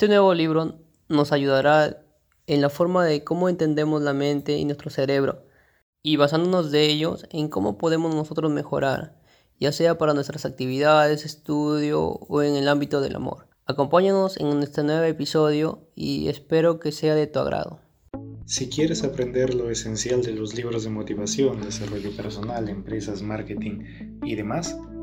Este nuevo libro nos ayudará en la forma de cómo entendemos la mente y nuestro cerebro y basándonos de ellos en cómo podemos nosotros mejorar, ya sea para nuestras actividades, estudio o en el ámbito del amor. Acompáñanos en este nuevo episodio y espero que sea de tu agrado. Si quieres aprender lo esencial de los libros de motivación, desarrollo personal, empresas, marketing y demás,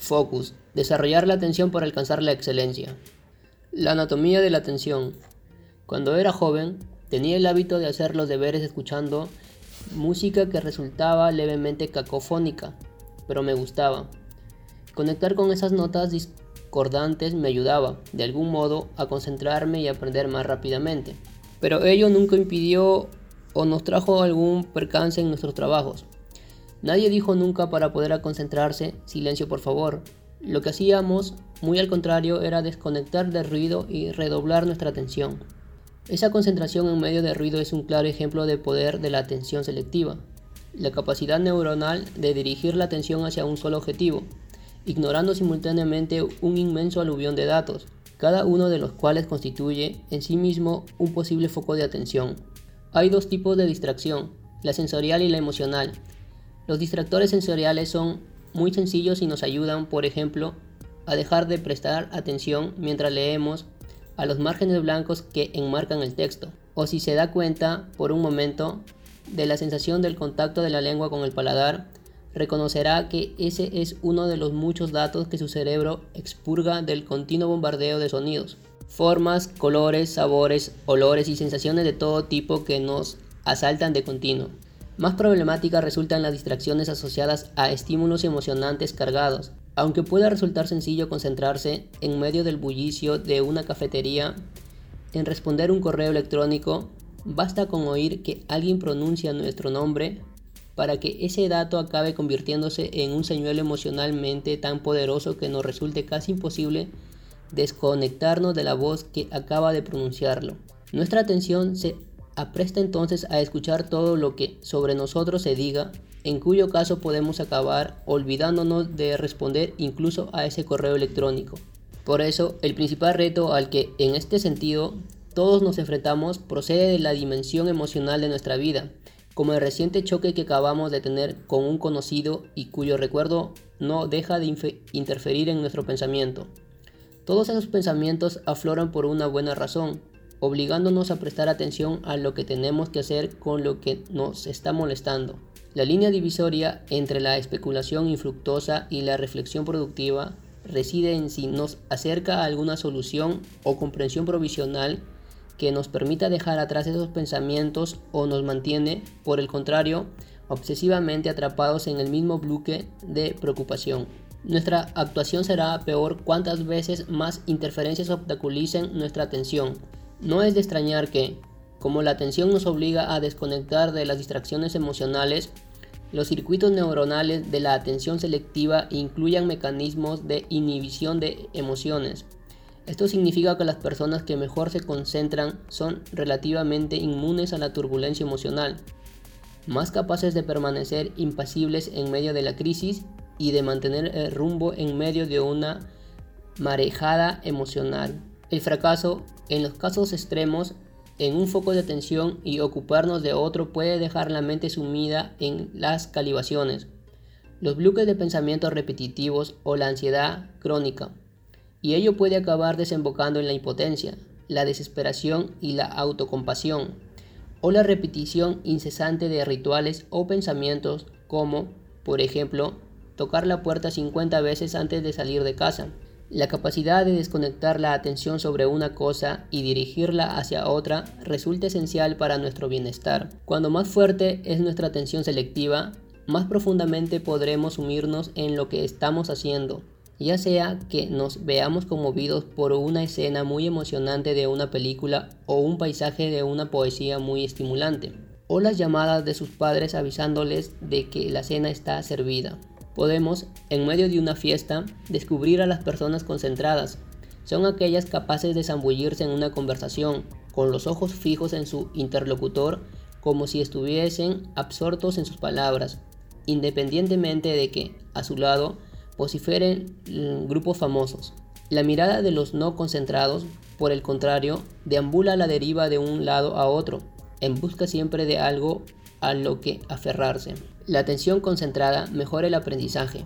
Focus. Desarrollar la atención para alcanzar la excelencia. La anatomía de la atención. Cuando era joven, tenía el hábito de hacer los deberes escuchando música que resultaba levemente cacofónica, pero me gustaba. Conectar con esas notas discordantes me ayudaba, de algún modo, a concentrarme y aprender más rápidamente. Pero ello nunca impidió o nos trajo algún percance en nuestros trabajos. Nadie dijo nunca para poder concentrarse, silencio por favor. Lo que hacíamos, muy al contrario, era desconectar del ruido y redoblar nuestra atención. Esa concentración en medio de ruido es un claro ejemplo de poder de la atención selectiva, la capacidad neuronal de dirigir la atención hacia un solo objetivo, ignorando simultáneamente un inmenso aluvión de datos, cada uno de los cuales constituye en sí mismo un posible foco de atención. Hay dos tipos de distracción, la sensorial y la emocional, los distractores sensoriales son muy sencillos y nos ayudan, por ejemplo, a dejar de prestar atención mientras leemos a los márgenes blancos que enmarcan el texto, o si se da cuenta por un momento de la sensación del contacto de la lengua con el paladar, reconocerá que ese es uno de los muchos datos que su cerebro expurga del continuo bombardeo de sonidos, formas, colores, sabores, olores y sensaciones de todo tipo que nos asaltan de continuo. Más problemáticas resultan las distracciones asociadas a estímulos emocionantes cargados. Aunque pueda resultar sencillo concentrarse en medio del bullicio de una cafetería en responder un correo electrónico, basta con oír que alguien pronuncia nuestro nombre para que ese dato acabe convirtiéndose en un señuelo emocionalmente tan poderoso que nos resulte casi imposible desconectarnos de la voz que acaba de pronunciarlo. Nuestra atención se apresta entonces a escuchar todo lo que sobre nosotros se diga, en cuyo caso podemos acabar olvidándonos de responder incluso a ese correo electrónico. Por eso, el principal reto al que en este sentido todos nos enfrentamos procede de la dimensión emocional de nuestra vida, como el reciente choque que acabamos de tener con un conocido y cuyo recuerdo no deja de interferir en nuestro pensamiento. Todos esos pensamientos afloran por una buena razón, obligándonos a prestar atención a lo que tenemos que hacer con lo que nos está molestando. La línea divisoria entre la especulación infructuosa y la reflexión productiva reside en si nos acerca a alguna solución o comprensión provisional que nos permita dejar atrás esos pensamientos o nos mantiene, por el contrario, obsesivamente atrapados en el mismo bloque de preocupación. Nuestra actuación será peor cuantas veces más interferencias obstaculicen nuestra atención, no es de extrañar que, como la atención nos obliga a desconectar de las distracciones emocionales, los circuitos neuronales de la atención selectiva incluyan mecanismos de inhibición de emociones. Esto significa que las personas que mejor se concentran son relativamente inmunes a la turbulencia emocional, más capaces de permanecer impasibles en medio de la crisis y de mantener el rumbo en medio de una marejada emocional. El fracaso, en los casos extremos, en un foco de atención y ocuparnos de otro puede dejar la mente sumida en las calibaciones, los bloques de pensamiento repetitivos o la ansiedad crónica, y ello puede acabar desembocando en la impotencia, la desesperación y la autocompasión, o la repetición incesante de rituales o pensamientos como, por ejemplo, tocar la puerta 50 veces antes de salir de casa, la capacidad de desconectar la atención sobre una cosa y dirigirla hacia otra resulta esencial para nuestro bienestar. Cuando más fuerte es nuestra atención selectiva, más profundamente podremos sumirnos en lo que estamos haciendo. ya sea que nos veamos conmovidos por una escena muy emocionante de una película o un paisaje de una poesía muy estimulante, o las llamadas de sus padres avisándoles de que la cena está servida. Podemos, en medio de una fiesta, descubrir a las personas concentradas. Son aquellas capaces de zambullirse en una conversación, con los ojos fijos en su interlocutor, como si estuviesen absortos en sus palabras, independientemente de que, a su lado, vociferen mm, grupos famosos. La mirada de los no concentrados, por el contrario, deambula a la deriva de un lado a otro, en busca siempre de algo a lo que aferrarse. La atención concentrada mejora el aprendizaje.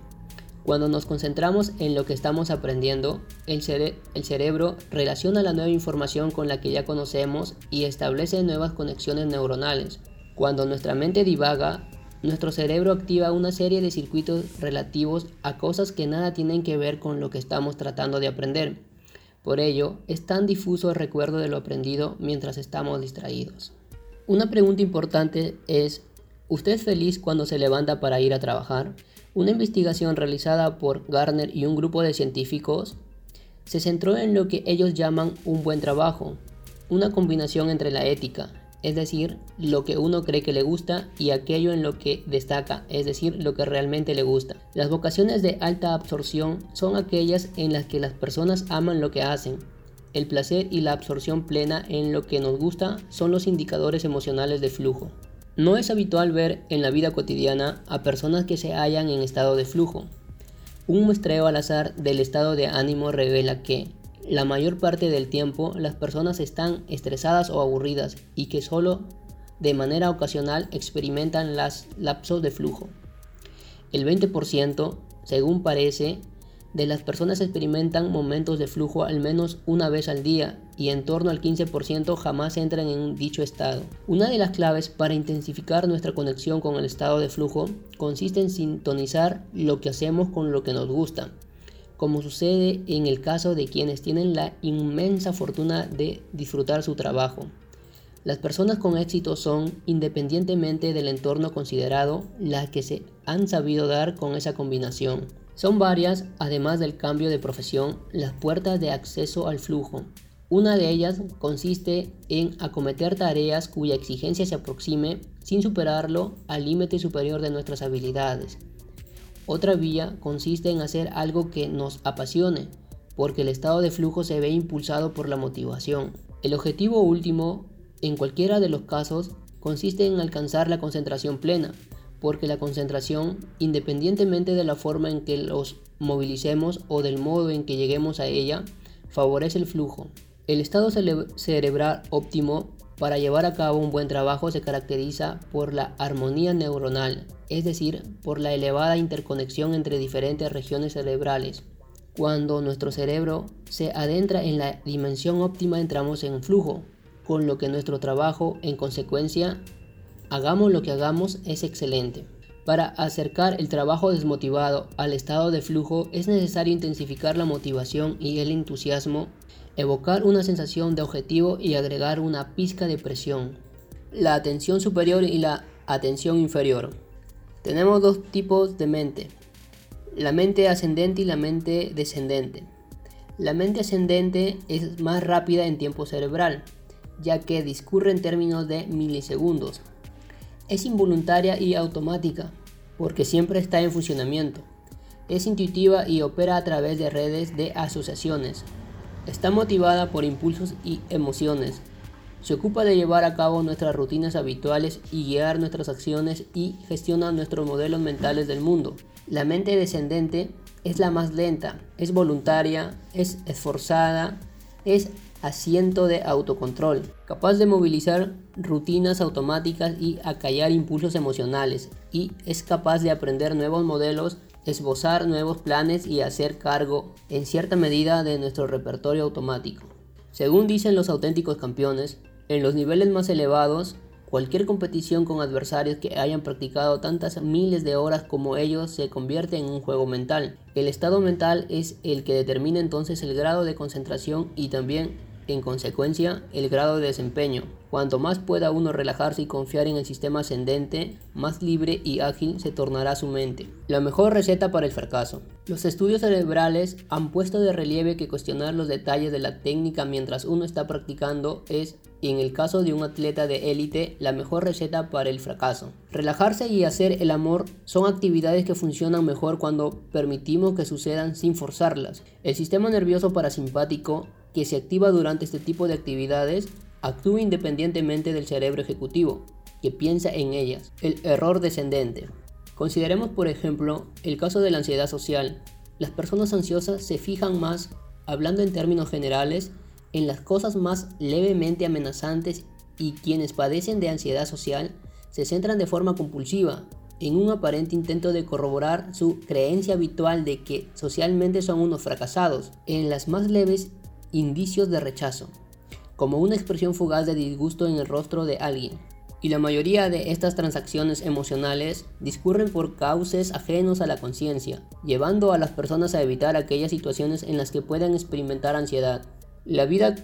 Cuando nos concentramos en lo que estamos aprendiendo, el, cerebro relaciona la nueva información con la que ya conocemos y establece nuevas conexiones neuronales. Cuando nuestra mente divaga, nuestro cerebro activa una serie de circuitos relativos a cosas que nada tienen que ver con lo que estamos tratando de aprender. Por ello, es tan difuso el recuerdo de lo aprendido mientras estamos distraídos. Una pregunta importante es, ¿usted es feliz cuando se levanta para ir a trabajar? Una investigación realizada por Garner y un grupo de científicos se centró en lo que ellos llaman un buen trabajo, una combinación entre la ética, es decir, lo que uno cree que le gusta y aquello en lo que destaca, es decir, lo que realmente le gusta. Las vocaciones de alta absorción son aquellas en las que las personas aman lo que hacen. El placer y la absorción plena en lo que nos gusta son los indicadores emocionales de flujo. No es habitual ver en la vida cotidiana a personas que se hallan en estado de flujo. Un muestreo al azar del estado de ánimo revela que, la mayor parte del tiempo las personas están estresadas o aburridas y que solo de manera ocasional experimentan las lapsos de flujo. El 20%, según parece, de las personas experimentan momentos de flujo al menos una vez al día y en torno al 15% jamás entran en dicho estado. Una de las claves para intensificar nuestra conexión con el estado de flujo consiste en sintonizar lo que hacemos con lo que nos gusta como sucede en el caso de quienes tienen la inmensa fortuna de disfrutar su trabajo. Las personas con éxito son, independientemente del entorno considerado, las que se han sabido dar con esa combinación. Son varias, además del cambio de profesión, las puertas de acceso al flujo. Una de ellas consiste en acometer tareas cuya exigencia se aproxime sin superarlo al límite superior de nuestras habilidades. Otra vía consiste en hacer algo que nos apasione, porque el estado de flujo se ve impulsado por la motivación. El objetivo último, en cualquiera de los casos, consiste en alcanzar la concentración plena, porque la concentración, independientemente de la forma en que los movilicemos o del modo en que lleguemos a ella, favorece el flujo. El estado cerebral óptimo para llevar a cabo un buen trabajo se caracteriza por la armonía neuronal, es decir, por la elevada interconexión entre diferentes regiones cerebrales. Cuando nuestro cerebro se adentra en la dimensión óptima entramos en flujo, con lo que nuestro trabajo, en consecuencia, hagamos lo que hagamos, es excelente. Para acercar el trabajo desmotivado al estado de flujo es necesario intensificar la motivación y el entusiasmo evocar una sensación de objetivo y agregar una pizca de presión. La atención superior y la atención inferior. Tenemos dos tipos de mente, la mente ascendente y la mente descendente. La mente ascendente es más rápida en tiempo cerebral, ya que discurre en términos de milisegundos. Es involuntaria y automática, porque siempre está en funcionamiento. Es intuitiva y opera a través de redes de asociaciones, Está motivada por impulsos y emociones. Se ocupa de llevar a cabo nuestras rutinas habituales y guiar nuestras acciones y gestiona nuestros modelos mentales del mundo. La mente descendente es la más lenta, es voluntaria, es esforzada, es asiento de autocontrol, capaz de movilizar rutinas automáticas y acallar impulsos emocionales, y es capaz de aprender nuevos modelos esbozar nuevos planes y hacer cargo, en cierta medida, de nuestro repertorio automático. Según dicen los auténticos campeones, en los niveles más elevados, cualquier competición con adversarios que hayan practicado tantas miles de horas como ellos se convierte en un juego mental. El estado mental es el que determina entonces el grado de concentración y también en consecuencia, el grado de desempeño. Cuanto más pueda uno relajarse y confiar en el sistema ascendente, más libre y ágil se tornará su mente. La mejor receta para el fracaso. Los estudios cerebrales han puesto de relieve que cuestionar los detalles de la técnica mientras uno está practicando es, en el caso de un atleta de élite, la mejor receta para el fracaso. Relajarse y hacer el amor son actividades que funcionan mejor cuando permitimos que sucedan sin forzarlas. El sistema nervioso parasimpático, que se activa durante este tipo de actividades, actúa independientemente del cerebro ejecutivo, que piensa en ellas. El error descendente. Consideremos, por ejemplo, el caso de la ansiedad social. Las personas ansiosas se fijan más, hablando en términos generales, en las cosas más levemente amenazantes y quienes padecen de ansiedad social se centran de forma compulsiva en un aparente intento de corroborar su creencia habitual de que socialmente son unos fracasados, en las más leves indicios de rechazo, como una expresión fugaz de disgusto en el rostro de alguien y la mayoría de estas transacciones emocionales discurren por cauces ajenos a la conciencia, llevando a las personas a evitar aquellas situaciones en las que puedan experimentar ansiedad. La vida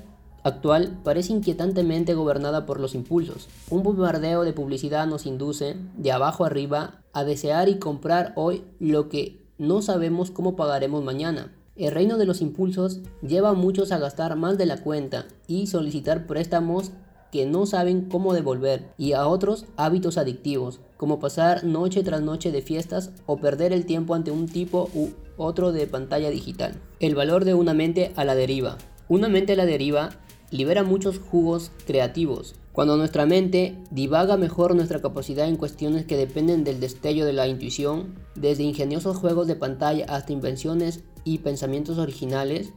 actual parece inquietantemente gobernada por los impulsos. Un bombardeo de publicidad nos induce, de abajo arriba, a desear y comprar hoy lo que no sabemos cómo pagaremos mañana. El reino de los impulsos lleva a muchos a gastar más de la cuenta y solicitar préstamos que no saben cómo devolver y a otros hábitos adictivos, como pasar noche tras noche de fiestas o perder el tiempo ante un tipo u otro de pantalla digital. El valor de una mente a la deriva. Una mente a la deriva libera muchos jugos creativos. Cuando nuestra mente divaga mejor nuestra capacidad en cuestiones que dependen del destello de la intuición, desde ingeniosos juegos de pantalla hasta invenciones y pensamientos originales.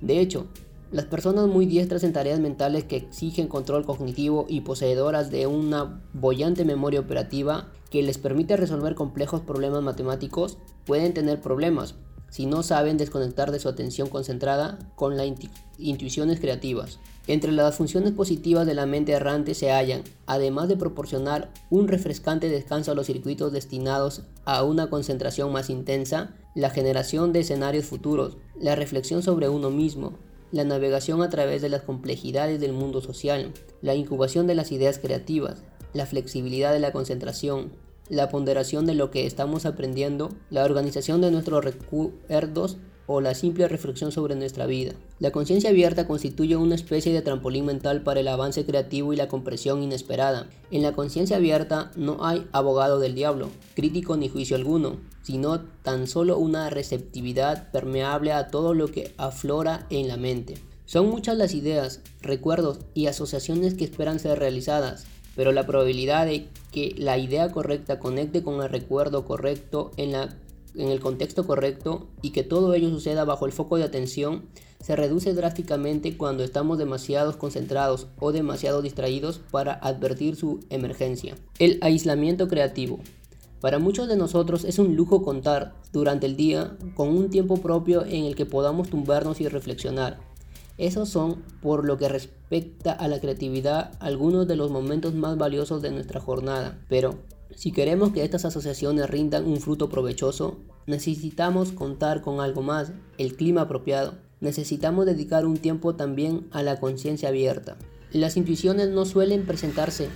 De hecho, las personas muy diestras en tareas mentales que exigen control cognitivo y poseedoras de una bollante memoria operativa que les permite resolver complejos problemas matemáticos pueden tener problemas si no saben desconectar de su atención concentrada con las intuiciones creativas. Entre las funciones positivas de la mente errante se hallan, además de proporcionar un refrescante descanso a los circuitos destinados a una concentración más intensa, la generación de escenarios futuros, la reflexión sobre uno mismo, la navegación a través de las complejidades del mundo social, la incubación de las ideas creativas, la flexibilidad de la concentración, la ponderación de lo que estamos aprendiendo, la organización de nuestros recuerdos o la simple reflexión sobre nuestra vida. La conciencia abierta constituye una especie de trampolín mental para el avance creativo y la compresión inesperada. En la conciencia abierta no hay abogado del diablo, crítico ni juicio alguno, sino tan solo una receptividad permeable a todo lo que aflora en la mente. Son muchas las ideas, recuerdos y asociaciones que esperan ser realizadas, pero la probabilidad de que la idea correcta conecte con el recuerdo correcto en la en el contexto correcto y que todo ello suceda bajo el foco de atención se reduce drásticamente cuando estamos demasiado concentrados o demasiado distraídos para advertir su emergencia. El aislamiento creativo. Para muchos de nosotros es un lujo contar durante el día con un tiempo propio en el que podamos tumbarnos y reflexionar. Esos son, por lo que respecta a la creatividad, algunos de los momentos más valiosos de nuestra jornada. Pero, si queremos que estas asociaciones rindan un fruto provechoso, necesitamos contar con algo más, el clima apropiado. Necesitamos dedicar un tiempo también a la conciencia abierta. Las intuiciones no suelen presentarse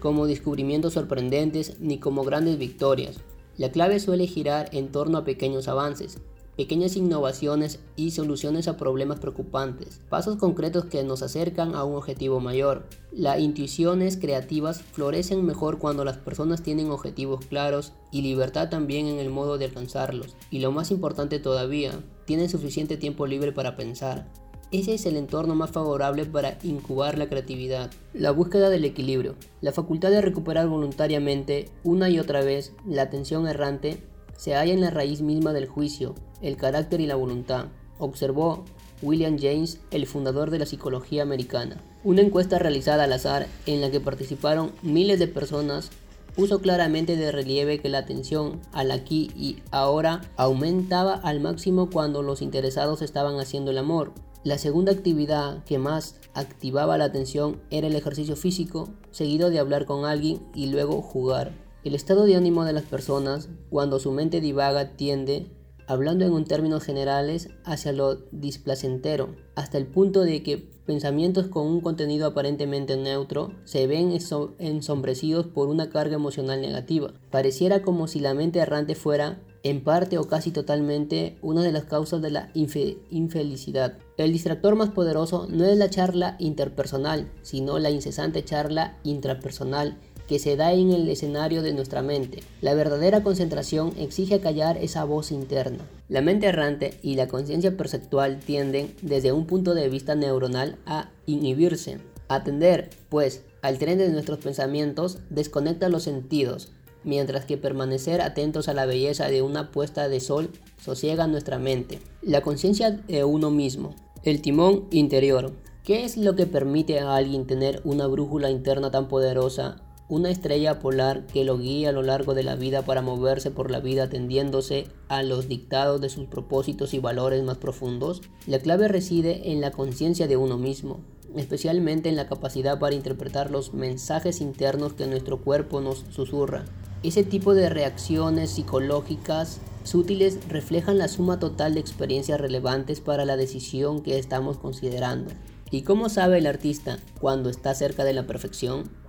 como descubrimientos sorprendentes ni como grandes victorias. La clave suele girar en torno a pequeños avances, pequeñas innovaciones y soluciones a problemas preocupantes, pasos concretos que nos acercan a un objetivo mayor. Las intuiciones creativas florecen mejor cuando las personas tienen objetivos claros y libertad también en el modo de alcanzarlos. Y lo más importante todavía, tienen suficiente tiempo libre para pensar. Ese es el entorno más favorable para incubar la creatividad. La búsqueda del equilibrio. La facultad de recuperar voluntariamente una y otra vez la atención errante se halla en la raíz misma del juicio, el carácter y la voluntad, observó William James, el fundador de la psicología americana. Una encuesta realizada al azar en la que participaron miles de personas puso claramente de relieve que la atención al aquí y ahora aumentaba al máximo cuando los interesados estaban haciendo el amor. La segunda actividad que más activaba la atención era el ejercicio físico, seguido de hablar con alguien y luego jugar. El estado de ánimo de las personas cuando su mente divaga tiende hablando en términos generales, hacia lo displacentero, hasta el punto de que pensamientos con un contenido aparentemente neutro se ven ensombrecidos por una carga emocional negativa. Pareciera como si la mente errante fuera, en parte o casi totalmente, una de las causas de la infelicidad. El distractor más poderoso no es la charla interpersonal, sino la incesante charla intrapersonal que se da en el escenario de nuestra mente. La verdadera concentración exige callar esa voz interna. La mente errante y la conciencia perceptual tienden, desde un punto de vista neuronal, a inhibirse. Atender, pues, al tren de nuestros pensamientos desconecta los sentidos, mientras que permanecer atentos a la belleza de una puesta de sol sosiega nuestra mente. La conciencia de uno mismo. El timón interior. ¿Qué es lo que permite a alguien tener una brújula interna tan poderosa una estrella polar que lo guía a lo largo de la vida para moverse por la vida atendiéndose a los dictados de sus propósitos y valores más profundos? La clave reside en la conciencia de uno mismo, especialmente en la capacidad para interpretar los mensajes internos que nuestro cuerpo nos susurra. Ese tipo de reacciones psicológicas sutiles reflejan la suma total de experiencias relevantes para la decisión que estamos considerando. ¿Y cómo sabe el artista cuando está cerca de la perfección?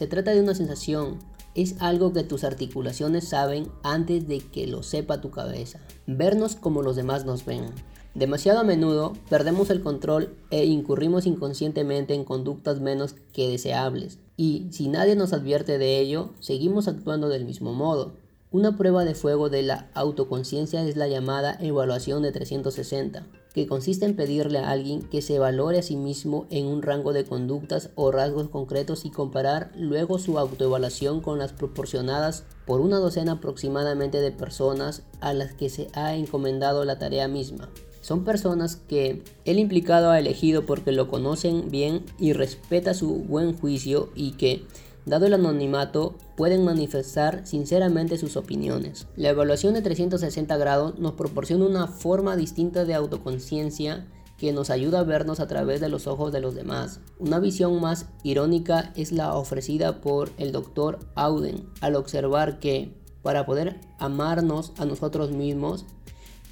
Se trata de una sensación, es algo que tus articulaciones saben antes de que lo sepa tu cabeza. Vernos como los demás nos ven. Demasiado a menudo perdemos el control e incurrimos inconscientemente en conductas menos que deseables. Y si nadie nos advierte de ello, seguimos actuando del mismo modo. Una prueba de fuego de la autoconciencia es la llamada evaluación de 360 que consiste en pedirle a alguien que se valore a sí mismo en un rango de conductas o rasgos concretos y comparar luego su autoevaluación con las proporcionadas por una docena aproximadamente de personas a las que se ha encomendado la tarea misma. Son personas que el implicado ha elegido porque lo conocen bien y respeta su buen juicio y que Dado el anonimato, pueden manifestar sinceramente sus opiniones. La evaluación de 360 grados nos proporciona una forma distinta de autoconciencia que nos ayuda a vernos a través de los ojos de los demás. Una visión más irónica es la ofrecida por el Dr. Auden al observar que, para poder amarnos a nosotros mismos,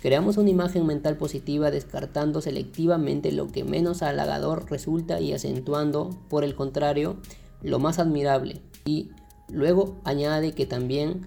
creamos una imagen mental positiva descartando selectivamente lo que menos halagador resulta y acentuando, por el contrario, lo más admirable. Y luego añade que también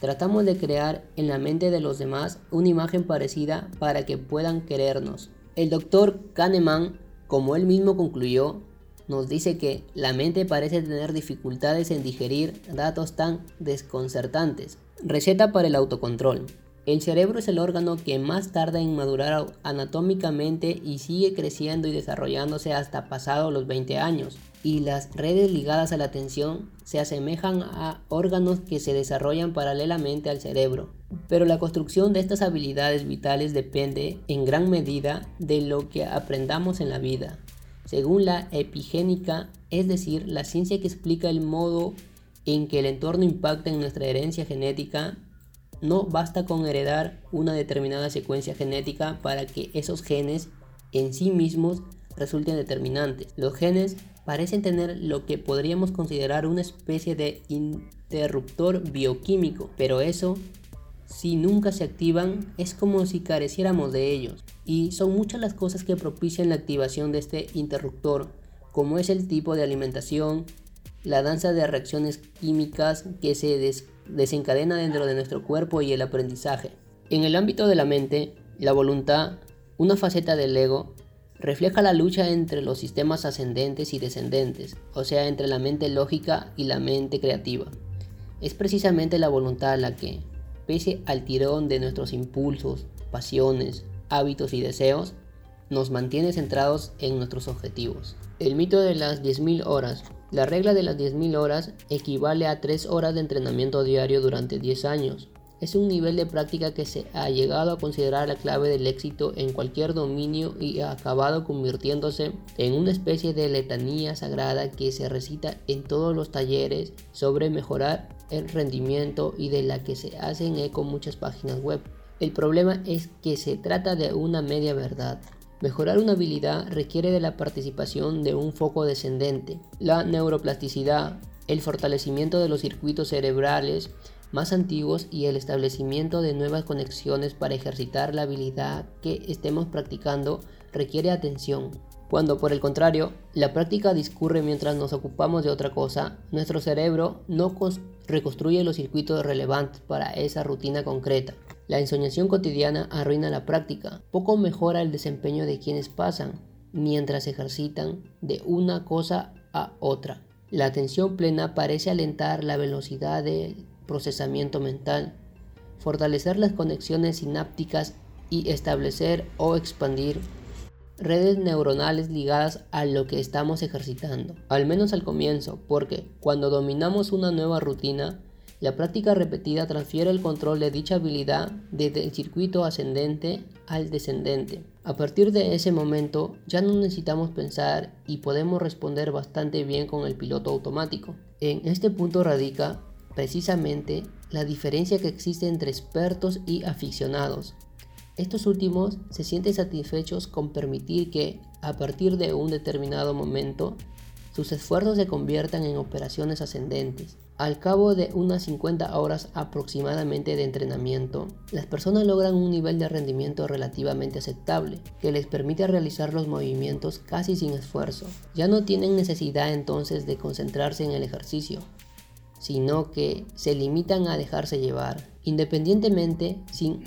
tratamos de crear en la mente de los demás una imagen parecida para que puedan querernos. El doctor Kahneman, como él mismo concluyó, nos dice que la mente parece tener dificultades en digerir datos tan desconcertantes. Receta para el autocontrol. El cerebro es el órgano que más tarda en madurar anatómicamente y sigue creciendo y desarrollándose hasta pasado los 20 años. Y las redes ligadas a la atención se asemejan a órganos que se desarrollan paralelamente al cerebro. Pero la construcción de estas habilidades vitales depende en gran medida de lo que aprendamos en la vida. Según la epigénica, es decir, la ciencia que explica el modo en que el entorno impacta en nuestra herencia genética, no basta con heredar una determinada secuencia genética para que esos genes en sí mismos resulten determinantes. Los genes parecen tener lo que podríamos considerar una especie de interruptor bioquímico, pero eso, si nunca se activan, es como si careciéramos de ellos. Y son muchas las cosas que propician la activación de este interruptor, como es el tipo de alimentación, la danza de reacciones químicas que se desencadena dentro de nuestro cuerpo y el aprendizaje. En el ámbito de la mente, la voluntad, una faceta del ego, refleja la lucha entre los sistemas ascendentes y descendentes, o sea, entre la mente lógica y la mente creativa. Es precisamente la voluntad la que, pese al tirón de nuestros impulsos, pasiones, hábitos y deseos, nos mantiene centrados en nuestros objetivos. El mito de las 10.000 horas la regla de las 10.000 horas equivale a 3 horas de entrenamiento diario durante 10 años. Es un nivel de práctica que se ha llegado a considerar la clave del éxito en cualquier dominio y ha acabado convirtiéndose en una especie de letanía sagrada que se recita en todos los talleres sobre mejorar el rendimiento y de la que se hacen eco muchas páginas web. El problema es que se trata de una media verdad. Mejorar una habilidad requiere de la participación de un foco descendente. La neuroplasticidad, el fortalecimiento de los circuitos cerebrales más antiguos y el establecimiento de nuevas conexiones para ejercitar la habilidad que estemos practicando requiere atención. Cuando por el contrario, la práctica discurre mientras nos ocupamos de otra cosa, nuestro cerebro no reconstruye los circuitos relevantes para esa rutina concreta. La ensoñación cotidiana arruina la práctica, poco mejora el desempeño de quienes pasan mientras ejercitan de una cosa a otra. La atención plena parece alentar la velocidad del procesamiento mental, fortalecer las conexiones sinápticas y establecer o expandir redes neuronales ligadas a lo que estamos ejercitando, al menos al comienzo, porque cuando dominamos una nueva rutina, la práctica repetida transfiere el control de dicha habilidad desde el circuito ascendente al descendente. A partir de ese momento ya no necesitamos pensar y podemos responder bastante bien con el piloto automático. En este punto radica precisamente la diferencia que existe entre expertos y aficionados. Estos últimos se sienten satisfechos con permitir que, a partir de un determinado momento, sus esfuerzos se conviertan en operaciones ascendentes. Al cabo de unas 50 horas aproximadamente de entrenamiento, las personas logran un nivel de rendimiento relativamente aceptable, que les permite realizar los movimientos casi sin esfuerzo. Ya no tienen necesidad entonces de concentrarse en el ejercicio, sino que se limitan a dejarse llevar, independientemente sin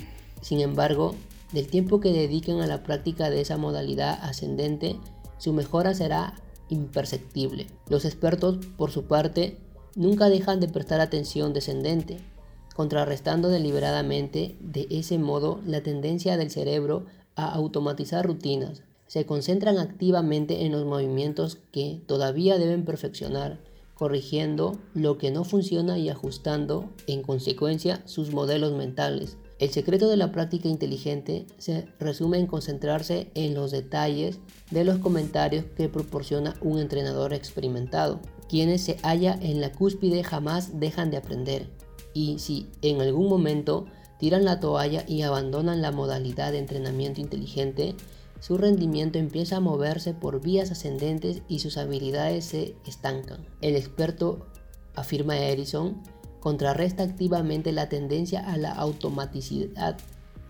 sin embargo, del tiempo que dediquen a la práctica de esa modalidad ascendente, su mejora será imperceptible. Los expertos, por su parte, nunca dejan de prestar atención descendente, contrarrestando deliberadamente de ese modo la tendencia del cerebro a automatizar rutinas. Se concentran activamente en los movimientos que todavía deben perfeccionar, corrigiendo lo que no funciona y ajustando, en consecuencia, sus modelos mentales el secreto de la práctica inteligente se resume en concentrarse en los detalles de los comentarios que proporciona un entrenador experimentado. Quienes se hallan en la cúspide jamás dejan de aprender y si en algún momento tiran la toalla y abandonan la modalidad de entrenamiento inteligente, su rendimiento empieza a moverse por vías ascendentes y sus habilidades se estancan. El experto, afirma Edison, contrarresta activamente la tendencia a la automaticidad,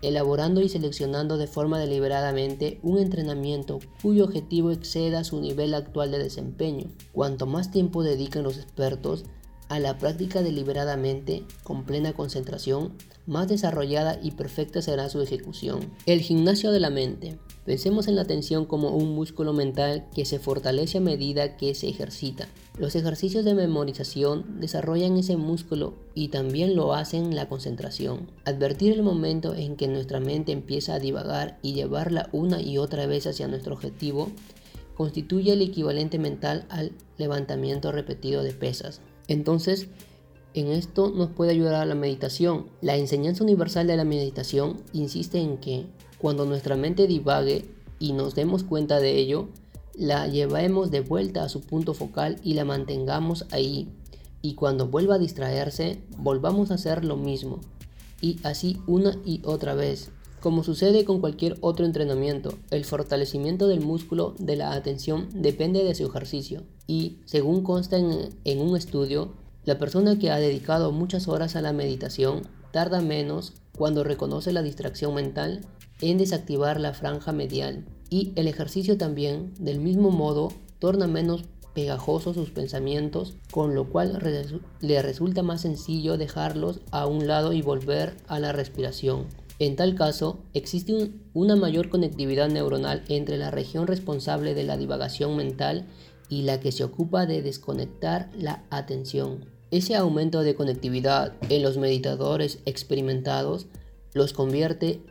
elaborando y seleccionando de forma deliberadamente un entrenamiento cuyo objetivo exceda su nivel actual de desempeño. Cuanto más tiempo dedican los expertos a la práctica deliberadamente, con plena concentración, más desarrollada y perfecta será su ejecución. El gimnasio de la mente. Pensemos en la atención como un músculo mental que se fortalece a medida que se ejercita. Los ejercicios de memorización desarrollan ese músculo y también lo hacen la concentración. Advertir el momento en que nuestra mente empieza a divagar y llevarla una y otra vez hacia nuestro objetivo constituye el equivalente mental al levantamiento repetido de pesas. Entonces, en esto nos puede ayudar la meditación. La enseñanza universal de la meditación insiste en que cuando nuestra mente divague y nos demos cuenta de ello, la llevemos de vuelta a su punto focal y la mantengamos ahí. Y cuando vuelva a distraerse, volvamos a hacer lo mismo. Y así una y otra vez. Como sucede con cualquier otro entrenamiento, el fortalecimiento del músculo de la atención depende de su ejercicio. Y, según consta en, en un estudio, la persona que ha dedicado muchas horas a la meditación tarda menos cuando reconoce la distracción mental en desactivar la franja medial y el ejercicio también, del mismo modo, torna menos pegajosos sus pensamientos, con lo cual le resulta más sencillo dejarlos a un lado y volver a la respiración. En tal caso, existe una mayor conectividad neuronal entre la región responsable de la divagación mental y la que se ocupa de desconectar la atención. Ese aumento de conectividad en los meditadores experimentados los convierte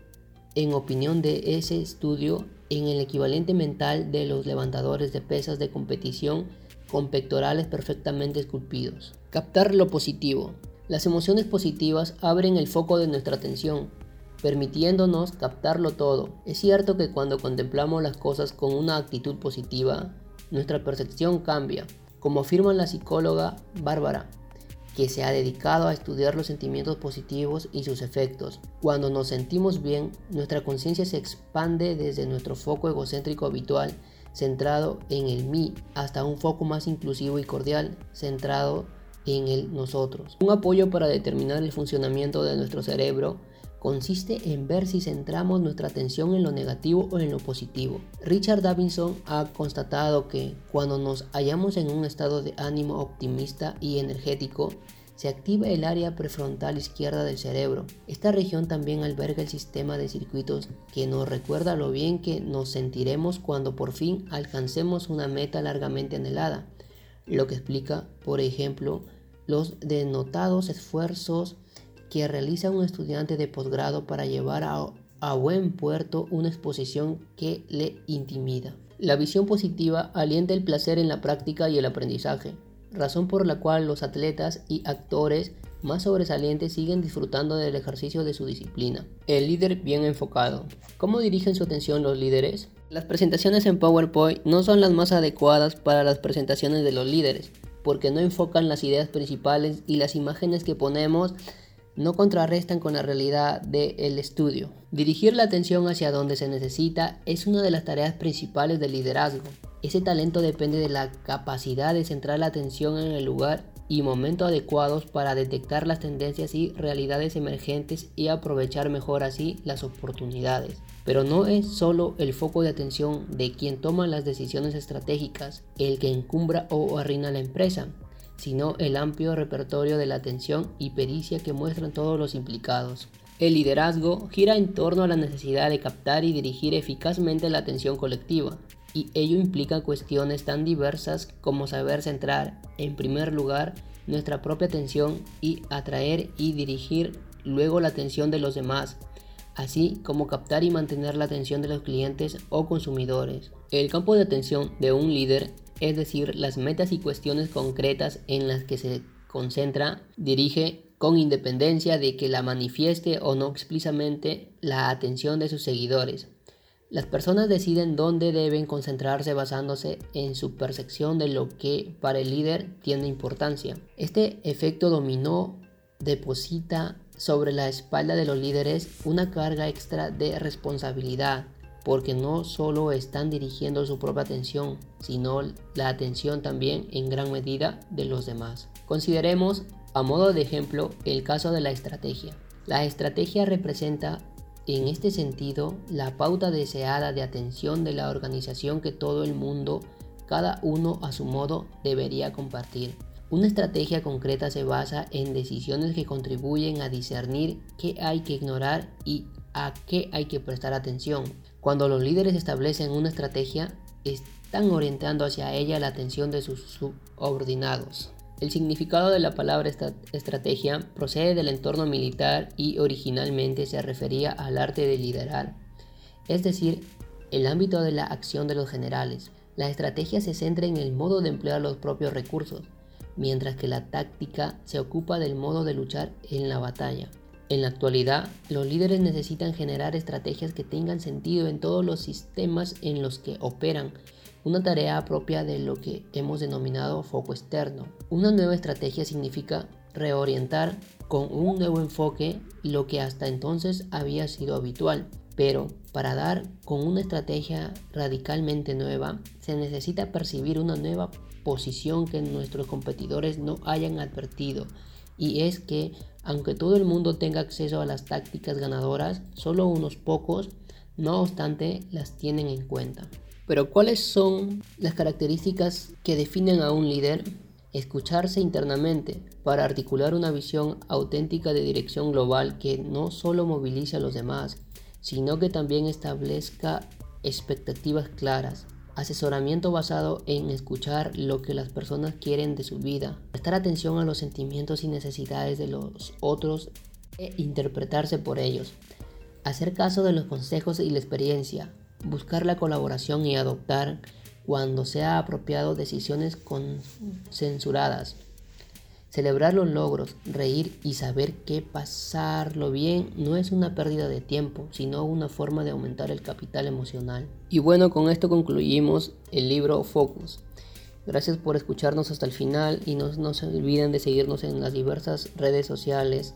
en opinión de ese estudio, en el equivalente mental de los levantadores de pesas de competición con pectorales perfectamente esculpidos. Captar lo positivo. Las emociones positivas abren el foco de nuestra atención, permitiéndonos captarlo todo. Es cierto que cuando contemplamos las cosas con una actitud positiva, nuestra percepción cambia, como afirma la psicóloga Bárbara que se ha dedicado a estudiar los sentimientos positivos y sus efectos. Cuando nos sentimos bien, nuestra conciencia se expande desde nuestro foco egocéntrico habitual, centrado en el mí, hasta un foco más inclusivo y cordial, centrado en el nosotros. Un apoyo para determinar el funcionamiento de nuestro cerebro consiste en ver si centramos nuestra atención en lo negativo o en lo positivo. Richard Davidson ha constatado que cuando nos hallamos en un estado de ánimo optimista y energético, se activa el área prefrontal izquierda del cerebro. Esta región también alberga el sistema de circuitos que nos recuerda lo bien que nos sentiremos cuando por fin alcancemos una meta largamente anhelada, lo que explica, por ejemplo, los denotados esfuerzos que realiza un estudiante de posgrado para llevar a, a buen puerto una exposición que le intimida. La visión positiva alienta el placer en la práctica y el aprendizaje, razón por la cual los atletas y actores más sobresalientes siguen disfrutando del ejercicio de su disciplina. El líder bien enfocado. ¿Cómo dirigen su atención los líderes? Las presentaciones en PowerPoint no son las más adecuadas para las presentaciones de los líderes, porque no enfocan las ideas principales y las imágenes que ponemos no contrarrestan con la realidad del estudio. Dirigir la atención hacia donde se necesita es una de las tareas principales del liderazgo. Ese talento depende de la capacidad de centrar la atención en el lugar y momento adecuados para detectar las tendencias y realidades emergentes y aprovechar mejor así las oportunidades. Pero no es solo el foco de atención de quien toma las decisiones estratégicas el que encumbra o arruina la empresa, sino el amplio repertorio de la atención y pericia que muestran todos los implicados. El liderazgo gira en torno a la necesidad de captar y dirigir eficazmente la atención colectiva, y ello implica cuestiones tan diversas como saber centrar, en primer lugar, nuestra propia atención y atraer y dirigir luego la atención de los demás, así como captar y mantener la atención de los clientes o consumidores. El campo de atención de un líder es decir, las metas y cuestiones concretas en las que se concentra, dirige con independencia de que la manifieste o no explícitamente la atención de sus seguidores. Las personas deciden dónde deben concentrarse basándose en su percepción de lo que para el líder tiene importancia. Este efecto dominó deposita sobre la espalda de los líderes una carga extra de responsabilidad, porque no solo están dirigiendo su propia atención, sino la atención también en gran medida de los demás. Consideremos a modo de ejemplo el caso de la estrategia. La estrategia representa en este sentido la pauta deseada de atención de la organización que todo el mundo, cada uno a su modo, debería compartir. Una estrategia concreta se basa en decisiones que contribuyen a discernir qué hay que ignorar y a qué hay que prestar atención. Cuando los líderes establecen una estrategia, están orientando hacia ella la atención de sus subordinados. El significado de la palabra estrategia procede del entorno militar y originalmente se refería al arte de liderar, es decir, el ámbito de la acción de los generales. La estrategia se centra en el modo de emplear los propios recursos, mientras que la táctica se ocupa del modo de luchar en la batalla. En la actualidad, los líderes necesitan generar estrategias que tengan sentido en todos los sistemas en los que operan, una tarea propia de lo que hemos denominado foco externo. Una nueva estrategia significa reorientar con un nuevo enfoque lo que hasta entonces había sido habitual. Pero para dar con una estrategia radicalmente nueva, se necesita percibir una nueva posición que nuestros competidores no hayan advertido y es que aunque todo el mundo tenga acceso a las tácticas ganadoras, solo unos pocos, no obstante, las tienen en cuenta. Pero ¿cuáles son las características que definen a un líder? Escucharse internamente para articular una visión auténtica de dirección global que no solo movilice a los demás, sino que también establezca expectativas claras, asesoramiento basado en escuchar lo que las personas quieren de su vida, prestar atención a los sentimientos y necesidades de los otros e interpretarse por ellos, hacer caso de los consejos y la experiencia, buscar la colaboración y adoptar cuando sea apropiado decisiones censuradas Celebrar los logros, reír y saber que pasarlo bien no es una pérdida de tiempo, sino una forma de aumentar el capital emocional. Y bueno, con esto concluimos el libro Focus. Gracias por escucharnos hasta el final y no, no se olviden de seguirnos en las diversas redes sociales